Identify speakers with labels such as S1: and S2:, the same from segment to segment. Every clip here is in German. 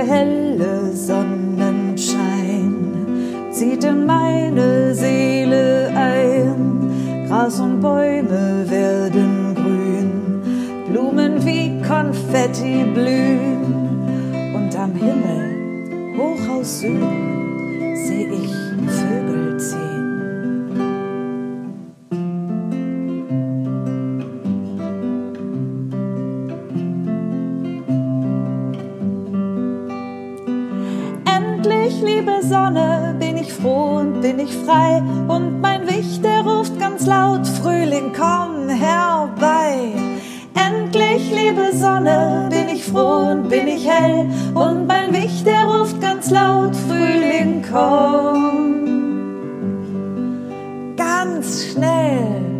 S1: der helle Sonnenschein zieht in meine Seele ein. Gras und Bäume werden grün, Blumen wie Konfetti blühen. Und am Himmel, hoch aus Süden, seh ich Sonne, bin ich froh und bin ich frei. Und mein Wicht, der ruft ganz laut, Frühling, komm herbei. Endlich, liebe Sonne, bin ich froh und bin ich hell. Und mein Wicht, der ruft ganz laut, Frühling, komm. Ganz schnell.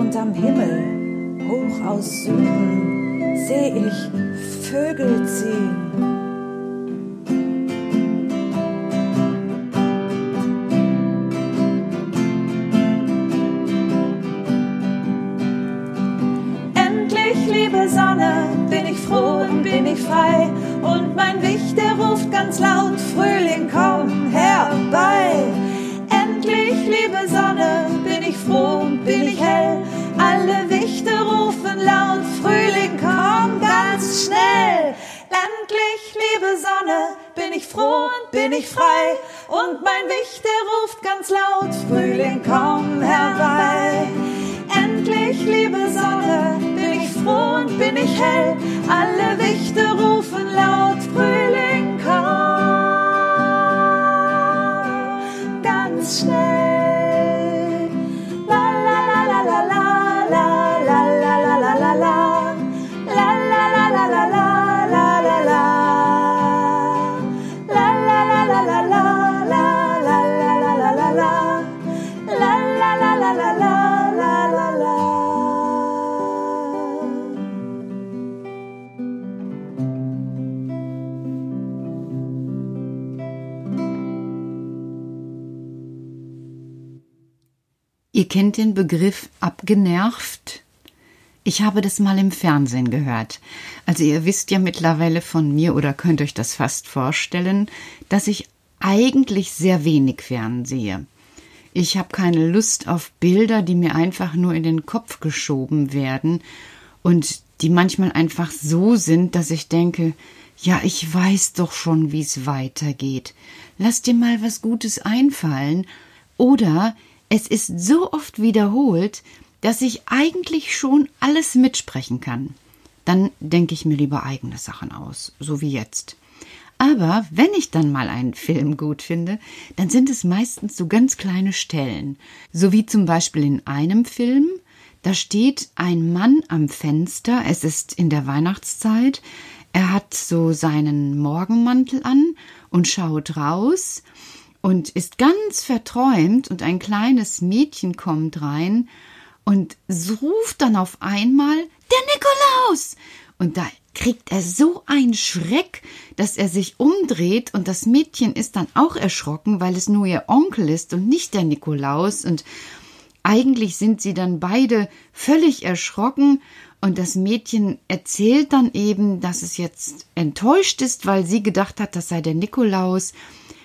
S1: Und am Himmel, hoch aus Süden, seh ich Vögel ziehen. Endlich, liebe Sonne, bin ich froh und bin ich frei. Und mein bin ich frei. Und mein Wicht, der ruft ganz laut, Frühling, komm herbei. Endlich, liebe Sonne, bin ich froh und bin ich hell. Alle Wichte rufen laut, Frühling, komm ganz schnell.
S2: Ihr kennt den Begriff abgenervt? Ich habe das mal im Fernsehen gehört. Also ihr wisst ja mittlerweile von mir oder könnt euch das fast vorstellen, dass ich eigentlich sehr wenig fernsehe. Ich habe keine Lust auf Bilder, die mir einfach nur in den Kopf geschoben werden und die manchmal einfach so sind, dass ich denke, ja, ich weiß doch schon, wie es weitergeht. Lass dir mal was Gutes einfallen. Oder es ist so oft wiederholt, dass ich eigentlich schon alles mitsprechen kann. Dann denke ich mir lieber eigene Sachen aus, so wie jetzt. Aber wenn ich dann mal einen Film gut finde, dann sind es meistens so ganz kleine Stellen. So wie zum Beispiel in einem Film, da steht ein Mann am Fenster, es ist in der Weihnachtszeit, er hat so seinen Morgenmantel an und schaut raus und ist ganz verträumt und ein kleines Mädchen kommt rein und ruft dann auf einmal der Nikolaus und da kriegt er so einen Schreck, dass er sich umdreht und das Mädchen ist dann auch erschrocken, weil es nur ihr Onkel ist und nicht der Nikolaus und eigentlich sind sie dann beide völlig erschrocken Und das Mädchen erzählt dann eben, dass es jetzt enttäuscht ist, weil sie gedacht hat, das sei der Nikolaus.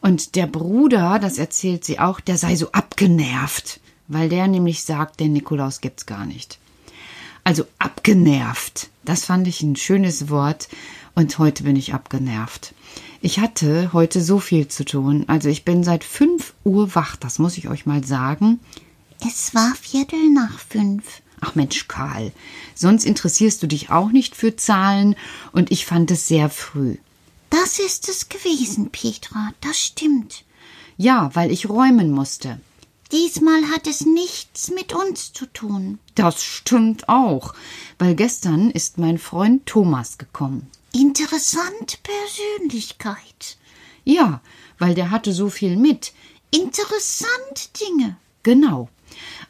S2: Und der Bruder, das erzählt sie auch, der sei so abgenervt, weil der nämlich sagt, der Nikolaus gibt's gar nicht. Also abgenervt. Das fand ich ein schönes Wort und heute bin ich abgenervt. Ich hatte heute so viel zu tun. Also ich bin seit fünf Uhr wach, das muss ich euch mal sagen.
S3: Es war Viertel nach fünf.
S2: Ach Mensch, Karl, sonst interessierst du dich auch nicht für Zahlen und ich fand es sehr früh.
S3: Das ist es gewesen, Petra, das stimmt.
S2: Ja, weil ich räumen musste.
S3: Diesmal hat es nichts mit uns zu tun.
S2: Das stimmt auch, weil gestern ist mein Freund Thomas gekommen.
S3: Interessante Persönlichkeit.
S2: Ja, weil der hatte so viel mit.
S3: Interessant Dinge.
S2: Genau.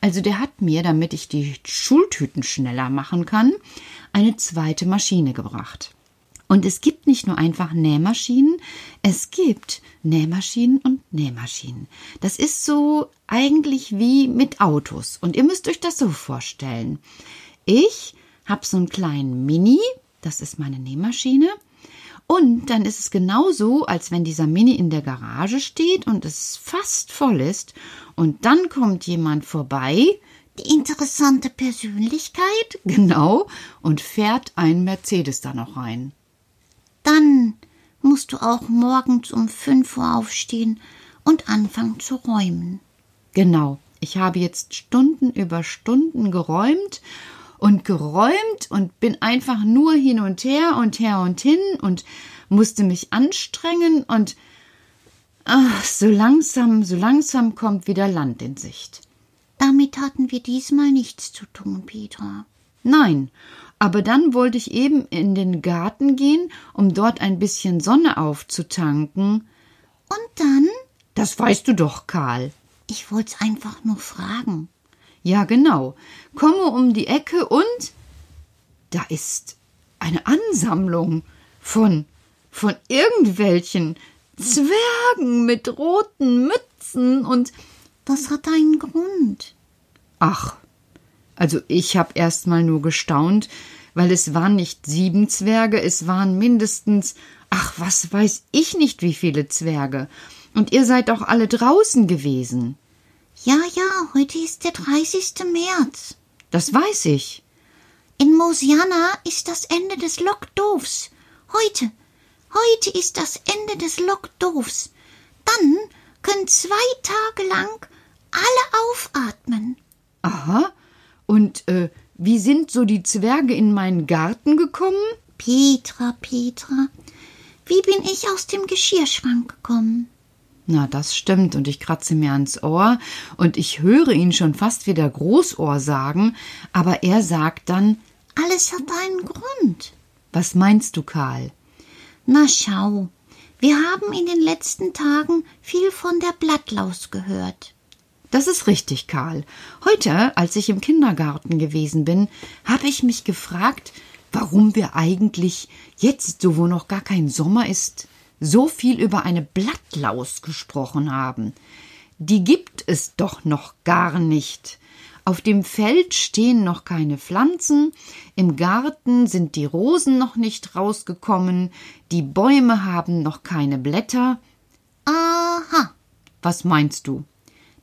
S2: Also der hat mir, damit ich die Schultüten schneller machen kann, eine zweite Maschine gebracht. Und es gibt nicht nur einfach Nähmaschinen, es gibt Nähmaschinen und Nähmaschinen. Das ist so eigentlich wie mit Autos. Und ihr müsst euch das so vorstellen. Ich habe so einen kleinen Mini, das ist meine Nähmaschine. Und dann ist es genauso, als wenn dieser Mini in der Garage steht und es fast voll ist. Und dann kommt jemand vorbei.
S3: Die interessante Persönlichkeit?
S2: Genau. Und fährt ein Mercedes da noch rein.
S3: Dann musst du auch morgens um fünf Uhr aufstehen und anfangen zu räumen.
S2: Genau. Ich habe jetzt Stunden über Stunden geräumt und geräumt und bin einfach nur hin und her und her und hin und musste mich anstrengen und ach, so langsam, so langsam kommt wieder Land in Sicht.
S3: Damit hatten wir diesmal nichts zu tun, Petra.
S2: Nein, aber dann wollte ich eben in den Garten gehen, um dort ein bisschen Sonne aufzutanken.
S3: Und dann?
S2: Das weißt du doch, Karl.
S3: Ich wollt's einfach nur fragen.
S2: Ja, genau. Komme um die Ecke und da ist eine Ansammlung von von irgendwelchen Zwergen mit roten Mützen und
S3: das hat einen Grund.
S2: Ach, also ich hab erst mal nur gestaunt, weil es waren nicht sieben Zwerge, es waren mindestens, ach, was weiß ich nicht, wie viele Zwerge. Und ihr seid doch alle draußen gewesen.
S3: Ja, ja, heute ist der 30. März.
S2: Das weiß ich.
S3: In Mosiana ist das Ende des Lockdofs. Heute, heute ist das Ende des Lockdofs. Dann können zwei Tage lang alle aufatmen.
S2: Aha. Und äh, wie sind so die Zwerge in meinen Garten gekommen?
S3: Petra, Petra, wie bin ich aus dem Geschirrschrank gekommen?
S2: Na, das stimmt, und ich kratze mir ans Ohr, und ich höre ihn schon fast wieder Großohr sagen, aber er sagt dann
S3: Alles hat einen Grund.
S2: Was meinst du, Karl?
S3: Na schau, wir haben in den letzten Tagen viel von der Blattlaus gehört.
S2: Das ist richtig, Karl. Heute, als ich im Kindergarten gewesen bin, habe ich mich gefragt, warum wir eigentlich jetzt, so wo noch gar kein Sommer ist, so viel über eine Blattlaus gesprochen haben. Die gibt es doch noch gar nicht. Auf dem Feld stehen noch keine Pflanzen, im Garten sind die Rosen noch nicht rausgekommen, die Bäume haben noch keine Blätter.
S3: Aha,
S2: Was meinst du?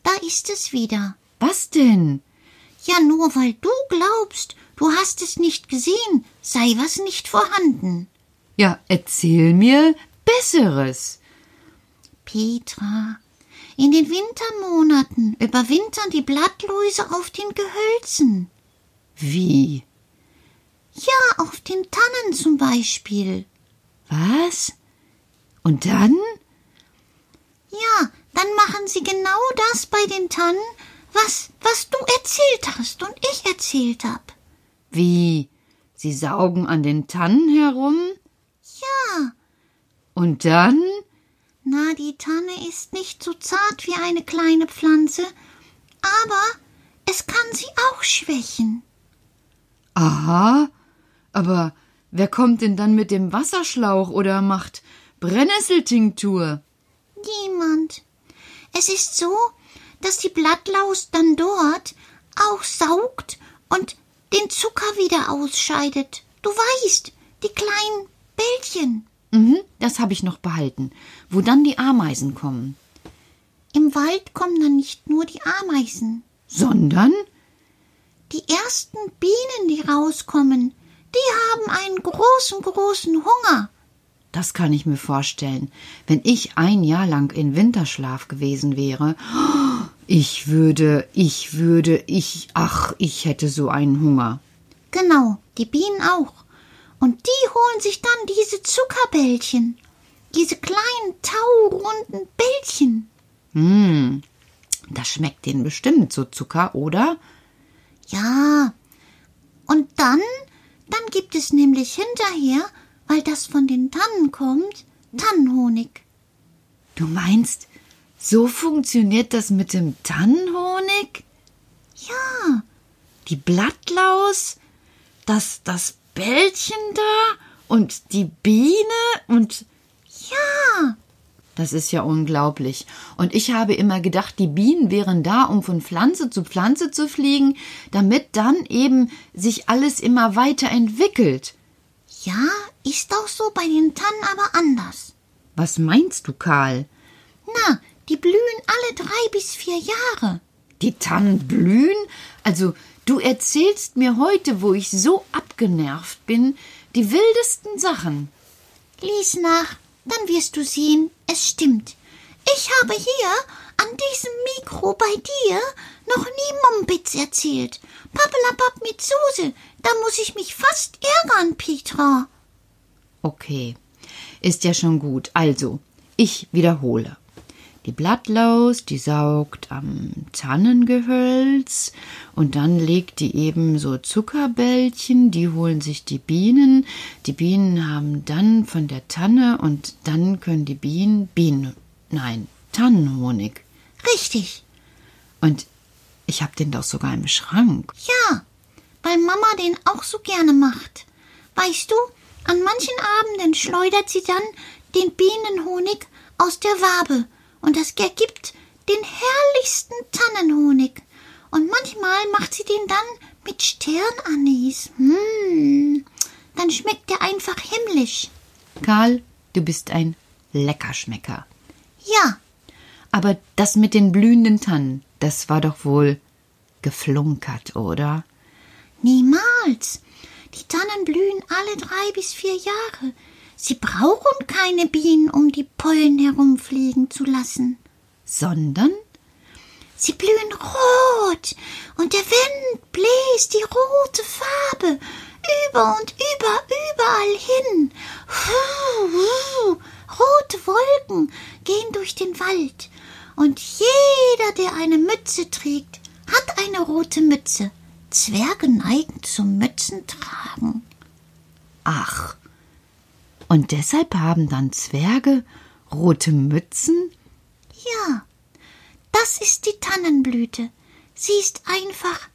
S3: Da ist es wieder.
S2: Was denn?
S3: Ja, nur weil du glaubst, du hast es nicht gesehen, sei was nicht vorhanden.
S2: Ja, erzähl mir Besseres.
S3: Petra, in den Wintermonaten überwintern die Blattläuse auf den Gehölzen.
S2: Wie?
S3: Ja, auf den Tannen zum Beispiel.
S2: Was? Und dann?
S3: Ja, dann machen sie genau das bei den Tannen, was, was du erzählt hast und ich erzählt hab.
S2: Wie? Sie saugen an den Tannen herum?
S3: Ja,
S2: Und dann?
S3: na, die Tanne ist nicht so zart wie eine kleine Pflanze, aber es kann sie auch schwächen.
S2: Aha. Aber wer kommt denn dann mit dem Wasserschlauch oder macht Brennnesseltinktur?
S3: Niemand. Es ist so, dass die Blattlaus dann dort auch saugt und den Zucker wieder ausscheidet. Du weißt, die kleinen Bällchen.
S2: Mhm, das habe ich noch behalten. Wo dann die Ameisen kommen.
S3: Im Wald kommen dann nicht nur die Ameisen.
S2: Sondern?
S3: Die ersten Bienen, die rauskommen, die haben einen großen, großen Hunger.
S2: Das kann ich mir vorstellen. Wenn ich ein Jahr lang in Winterschlaf gewesen wäre, ich würde, ich würde, ich, ach, ich hätte so einen Hunger.
S3: Genau, die Bienen auch. Und die holen sich dann diese Zuckerbällchen. Diese kleinen taurunden Bällchen.
S2: Hm, das schmeckt denen bestimmt so Zucker, oder?
S3: Ja. Und dann, dann gibt es nämlich hinterher, weil das von den Tannen kommt, Tannenhonig.
S2: Du meinst, so funktioniert das mit dem Tannenhonig?
S3: Ja.
S2: Die Blattlaus, das, das Bällchen da und die Biene und
S3: Ja.
S2: Das ist ja unglaublich. Und ich habe immer gedacht, die Bienen wären da, um von Pflanze zu Pflanze zu fliegen, damit dann eben sich alles immer weiterentwickelt.
S3: Ja, ist auch so bei den Tannen aber anders.
S2: Was meinst du, Karl?
S3: Na, die blühen alle drei bis vier Jahre.
S2: Die Tannen blühen? Also, du erzählst mir heute, wo ich so abgenervt bin, die wildesten Sachen.
S3: Lies nach, dann wirst du sehen, es stimmt. Ich habe hier an diesem Mikro bei dir noch nie Mumpitz erzählt. Pappelapapp mit Suse, da muss ich mich fast ärgern, Petra.
S2: Okay, ist ja schon gut. Also, ich wiederhole. Die Blattlaus, die saugt am Tannengehölz und dann legt die eben so Zuckerbällchen, die holen sich die Bienen. Die Bienen haben dann von der Tanne und dann können die Bienen Bienen, nein, Tannenhonig.
S3: Richtig.
S2: Und ich hab den doch sogar im Schrank.
S3: Ja, weil Mama den auch so gerne macht. Weißt du, an manchen Abenden schleudert sie dann den Bienenhonig aus der Wabe und das ergibt den herrlichsten Tannenhonig. Und manchmal macht sie den dann mit Sternanis. Hm, dann schmeckt er einfach himmlisch.
S2: Karl, du bist ein Leckerschmecker.
S3: Ja,
S2: Aber das mit den blühenden Tannen, das war doch wohl geflunkert, oder?
S3: Niemals. Die Tannen blühen alle drei bis vier Jahre. Sie brauchen keine Bienen, um die Pollen herumfliegen zu lassen.
S2: Sondern?
S3: Sie blühen rot und der Wind bläst die rote Farbe über und über, überall hin. Rote Wolken gehen durch den Wald und jeder, der eine Mütze trägt, hat eine rote Mütze. Zwerge neigen zum Mützentragen.
S2: Ach. Und deshalb haben dann Zwerge rote Mützen?
S3: Ja, das ist die Tannenblüte. Sie ist einfach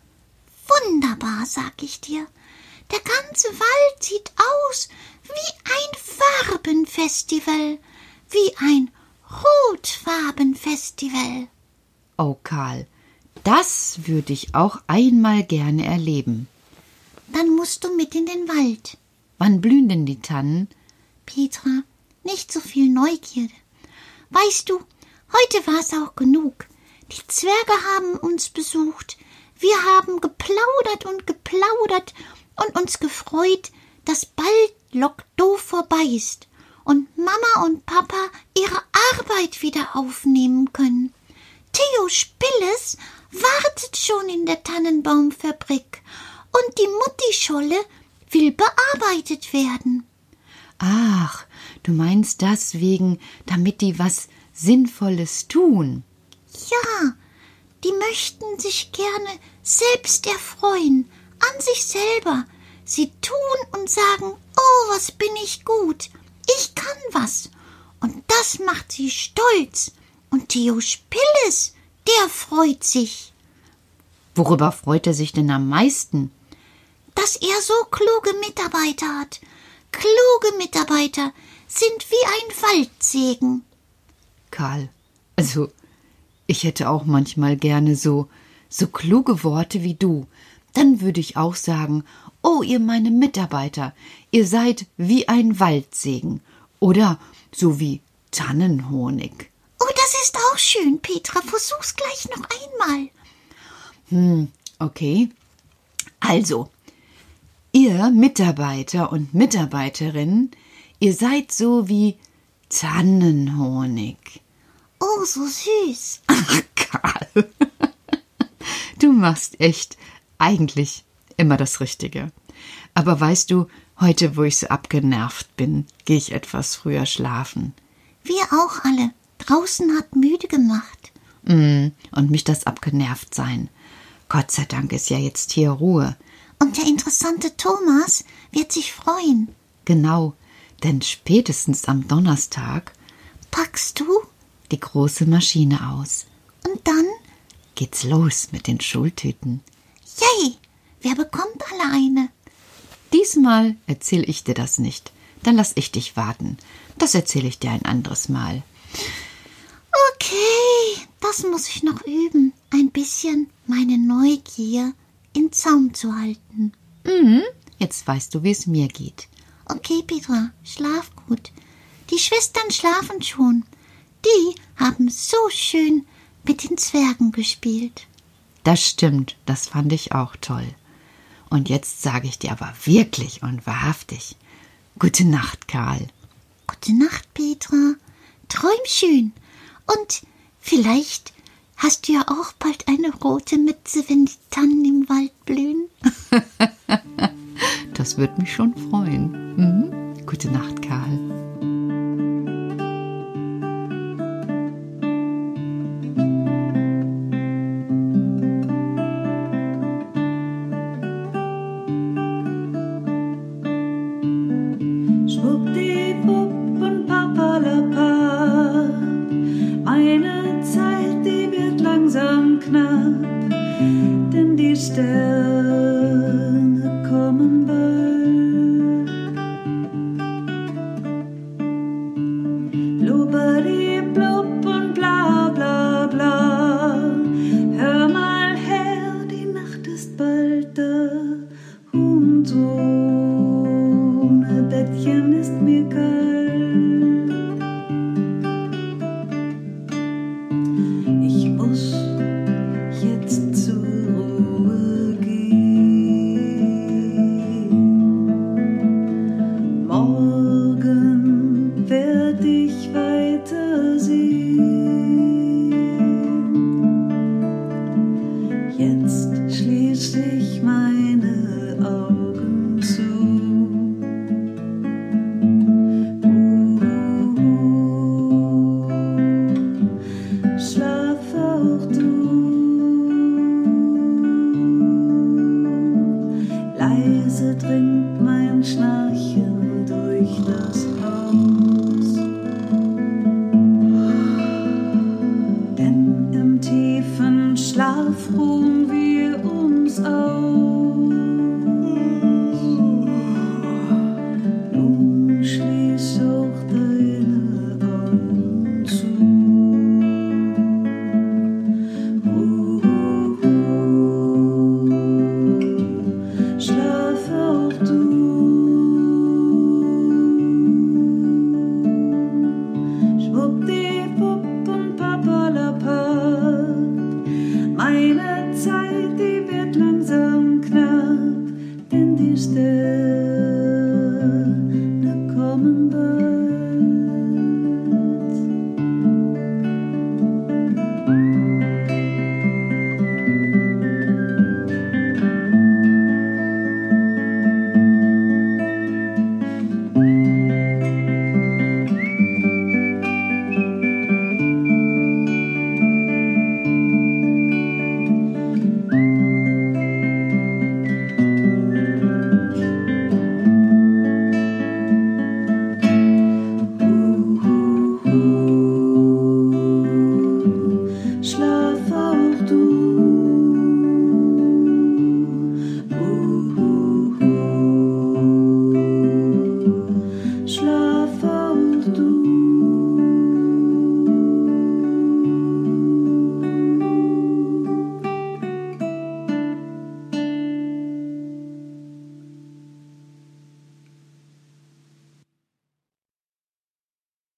S3: wunderbar, sag ich dir. Der ganze Wald sieht aus wie ein Farbenfestival, wie ein Rotfarbenfestival.
S2: Oh, Karl, das würde ich auch einmal gerne erleben.
S3: Dann musst du mit in den Wald.
S2: Wann blühen denn die Tannen?
S3: Petra, nicht so viel Neugierde. Weißt du, heute war es auch genug. Die Zwerge haben uns besucht. Wir haben geplaudert und geplaudert und uns gefreut, dass bald Lockdoof vorbei ist und Mama und Papa ihre Arbeit wieder aufnehmen können. Theo Spilles wartet schon in der Tannenbaumfabrik und die Muttischolle will bearbeitet werden.
S2: Ach, du meinst das wegen, damit die was Sinnvolles tun.
S3: Ja, die möchten sich gerne selbst erfreuen, an sich selber. Sie tun und sagen, oh, was bin ich gut, ich kann was. Und das macht sie stolz. Und Theo Spilles, der freut sich,
S2: Worüber freut er sich denn am meisten?
S3: dass er so kluge Mitarbeiter hat. Kluge Mitarbeiter sind wie ein Waldsegen.
S2: Karl, also ich hätte auch manchmal gerne so so kluge Worte wie du. Dann würde ich auch sagen, oh, ihr meine Mitarbeiter, ihr seid wie ein Waldsegen oder so wie Tannenhonig.
S3: Ist auch schön, Petra. Versuch's gleich noch einmal.
S2: Hm, okay. Also, ihr Mitarbeiter und Mitarbeiterinnen, ihr seid so wie Tannenhonig.
S3: Oh, so süß.
S2: Ach, Karl. Du machst echt eigentlich immer das Richtige. Aber weißt du, heute, wo ich so abgenervt bin, gehe ich etwas früher schlafen.
S3: Wir auch alle. Draußen hat müde gemacht.
S2: Mm, und mich das abgenervt sein. Gott sei Dank ist ja jetzt hier Ruhe.
S3: Und der interessante Thomas wird sich freuen.
S2: Genau, denn spätestens am Donnerstag
S3: Packst du?
S2: die große Maschine aus.
S3: Und dann?
S2: Geht's los mit den Schultüten.
S3: Yay! Wer bekommt alle eine?
S2: Diesmal erzähle ich dir das nicht. Dann lass ich dich warten. Das erzähle ich dir ein anderes Mal.
S3: Das muss ich noch üben. Ein bisschen meine Neugier in Zaum zu halten.
S2: Mhm. Jetzt weißt du, wie es mir geht.
S3: Okay, Petra, schlaf gut. Die Schwestern schlafen schon. Die haben so schön mit den Zwergen gespielt.
S2: Das stimmt, das fand ich auch toll. Und jetzt sage ich dir aber wirklich und wahrhaftig. Gute Nacht, Karl.
S3: Gute Nacht, Petra. Träum schön. Und vielleicht hast du ja auch bald eine rote Mütze, wenn die Tannen im Wald blühen.
S2: Das wird mich schon freuen. Mhm. Gute Nacht, Karl.
S1: because Leise dringt mein Schnarchen durch das